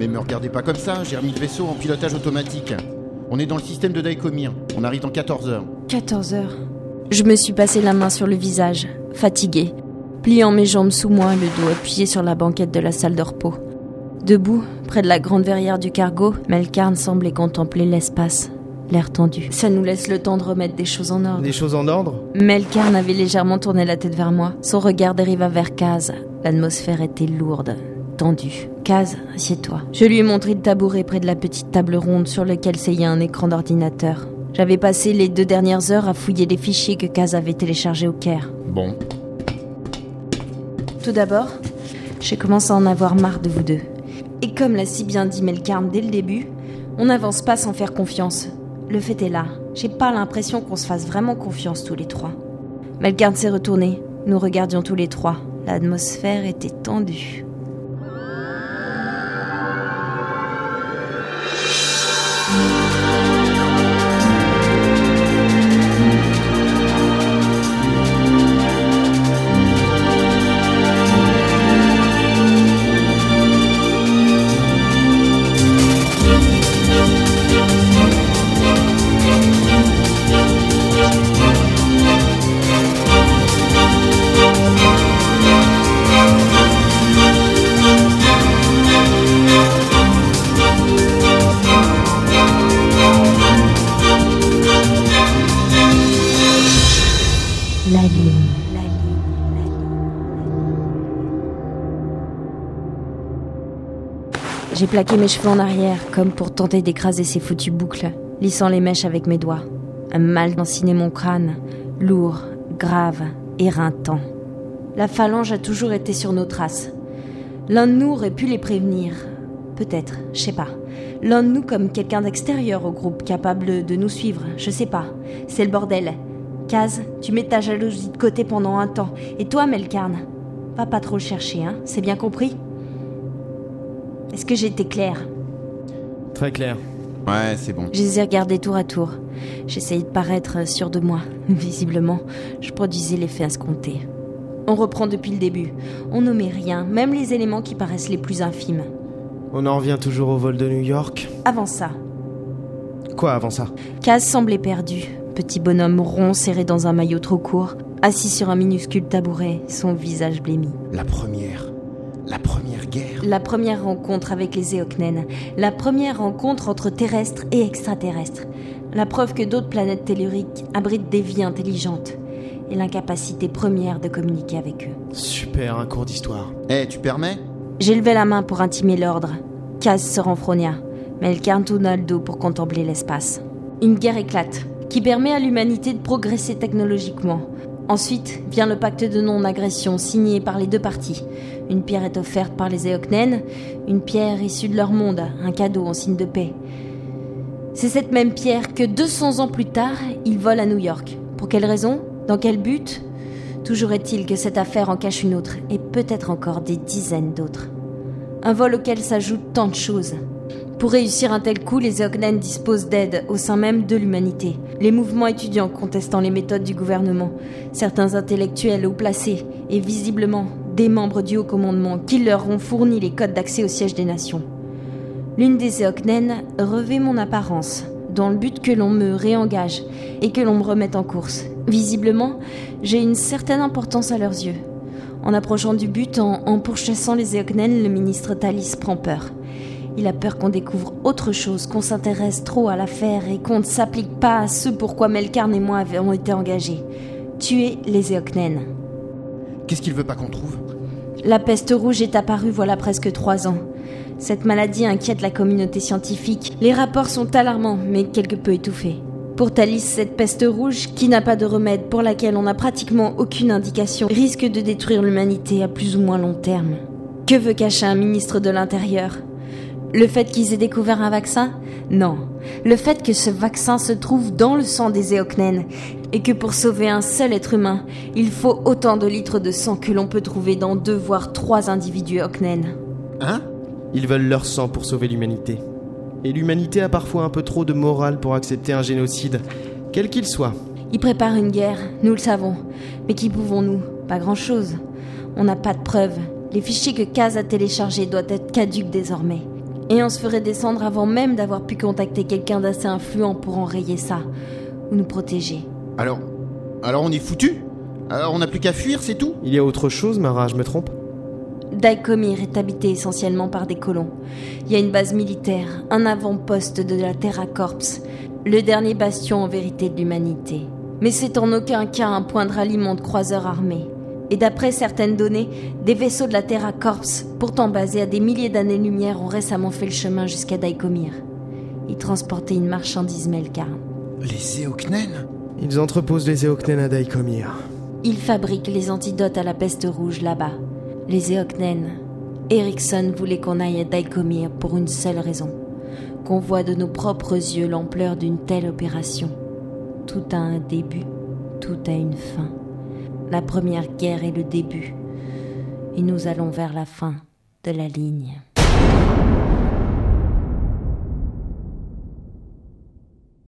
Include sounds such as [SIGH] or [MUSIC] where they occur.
Mais me regardez pas comme ça, j'ai remis le vaisseau en pilotage automatique. On est dans le système de Daikomir. On arrive dans 14 heures. 14 heures. Je me suis passé la main sur le visage, fatigué, pliant mes jambes sous moi, le dos appuyé sur la banquette de la salle de repos. Debout, près de la grande verrière du cargo, Melkarn semblait contempler l'espace, l'air tendu. Ça nous laisse le temps de remettre des choses en ordre. Des choses en ordre Melkarn avait légèrement tourné la tête vers moi. Son regard dériva vers Kaz. L'atmosphère était lourde, tendue. Kaz, assieds-toi. Je lui ai montré le tabouret près de la petite table ronde sur laquelle s'ayait un écran d'ordinateur. J'avais passé les deux dernières heures à fouiller les fichiers que Kaz avait téléchargés au Caire. Bon. Tout d'abord, j'ai commencé à en avoir marre de vous deux. Et comme l'a si bien dit Melkarn dès le début, on n'avance pas sans faire confiance. Le fait est là. J'ai pas l'impression qu'on se fasse vraiment confiance tous les trois. Melkarn s'est retourné. Nous regardions tous les trois. L'atmosphère était tendue. J'ai plaqué mes cheveux en arrière, comme pour tenter d'écraser ces foutues boucles, lissant les mèches avec mes doigts. Un mal d'ensigner mon crâne, lourd, grave, éreintant. La phalange a toujours été sur nos traces. L'un de nous aurait pu les prévenir. Peut-être, je sais pas. L'un de nous comme quelqu'un d'extérieur au groupe, capable de nous suivre, je sais pas. C'est le bordel. Kaz, tu mets ta jalousie de côté pendant un temps. Et toi, Melkarn, va pas trop le chercher, hein C'est bien compris? Est-ce que j'ai été claire Très clair. Ouais, c'est bon. Je les ai regardés tour à tour. J'essayais de paraître sûr de moi. [LAUGHS] Visiblement, je produisais l'effet escompté. On reprend depuis le début. On nommait rien, même les éléments qui paraissent les plus infimes. On en revient toujours au vol de New York. Avant ça, Quoi avant ça? Kaz semblait perdu. Petit bonhomme rond serré dans un maillot trop court, assis sur un minuscule tabouret, son visage blêmi. La première. La première guerre. La première rencontre avec les Éocnènes. La première rencontre entre terrestres et extraterrestres. La preuve que d'autres planètes telluriques abritent des vies intelligentes. Et l'incapacité première de communiquer avec eux. Super, un cours d'histoire. Eh, tu permets? J'ai levé la main pour intimer l'ordre. Kaz se renfrogna. Melkarn tourna le dos pour contempler l'espace. Une guerre éclate, qui permet à l'humanité de progresser technologiquement. Ensuite vient le pacte de non-agression signé par les deux parties. Une pierre est offerte par les Éocnènes, une pierre issue de leur monde, un cadeau en signe de paix. C'est cette même pierre que 200 ans plus tard, ils volent à New York. Pour quelle raison? Dans quel but? Toujours est-il que cette affaire en cache une autre, et peut-être encore des dizaines d'autres. Un vol auquel s'ajoutent tant de choses. Pour réussir un tel coup, les Eognen disposent d'aide au sein même de l'humanité. Les mouvements étudiants contestant les méthodes du gouvernement, certains intellectuels haut placés, et visiblement des membres du haut commandement qui leur ont fourni les codes d'accès au siège des nations. L'une des Eoknen revêt mon apparence, dans le but que l'on me réengage et que l'on me remette en course. Visiblement, j'ai une certaine importance à leurs yeux. En approchant du but, en, en pourchassant les Eoknen, le ministre Thalys prend peur. Il a peur qu'on découvre autre chose, qu'on s'intéresse trop à l'affaire et qu'on ne s'applique pas à ce pourquoi Melkarn et moi avons été engagés. Tuer les Eoknen. Qu'est-ce qu'il veut pas qu'on trouve? La peste rouge est apparue voilà presque trois ans. Cette maladie inquiète la communauté scientifique. Les rapports sont alarmants, mais quelque peu étouffés. Pour Thalys, cette peste rouge, qui n'a pas de remède, pour laquelle on n'a pratiquement aucune indication, risque de détruire l'humanité à plus ou moins long terme. Que veut cacher un ministre de l'Intérieur? Le fait qu'ils aient découvert un vaccin? Non. Le fait que ce vaccin se trouve dans le sang des Éocnènes et que pour sauver un seul être humain, il faut autant de litres de sang que l'on peut trouver dans deux voire trois individus Éocnènes. Hein? Ils veulent leur sang pour sauver l'humanité. Et l'humanité a parfois un peu trop de morale pour accepter un génocide, quel qu'il soit. Ils préparent une guerre, nous le savons. Mais qui pouvons-nous? Pas grand-chose. On n'a pas de preuves. Les fichiers que Kaz a téléchargés doivent être caduques désormais. Et on se ferait descendre avant même d'avoir pu contacter quelqu'un d'assez influent pour enrayer ça, ou nous protéger. Alors. Alors on est foutu? Alors on n'a plus qu'à fuir, c'est tout? Il y a autre chose, Mara, je me trompe? Daikomir est habité essentiellement par des colons. Il y a une base militaire, un avant-poste de la Terra Corps, le dernier bastion en vérité de l'humanité. Mais c'est en aucun cas un point de ralliement de croiseurs armés. Et d'après certaines données, des vaisseaux de la Terra Corps, pourtant basés à des milliers d'années-lumière, ont récemment fait le chemin jusqu'à Daikomir. Ils transportaient une marchandise Melkarn. Les Eoknen Ils entreposent les Eoknen à Daikomir. Ils fabriquent les antidotes à la peste rouge là-bas. Les Eoknen. Erickson voulait qu'on aille à Daikomir pour une seule raison. Qu'on voit de nos propres yeux l'ampleur d'une telle opération. Tout a un début, tout a une fin. La première guerre est le début. Et nous allons vers la fin de la ligne.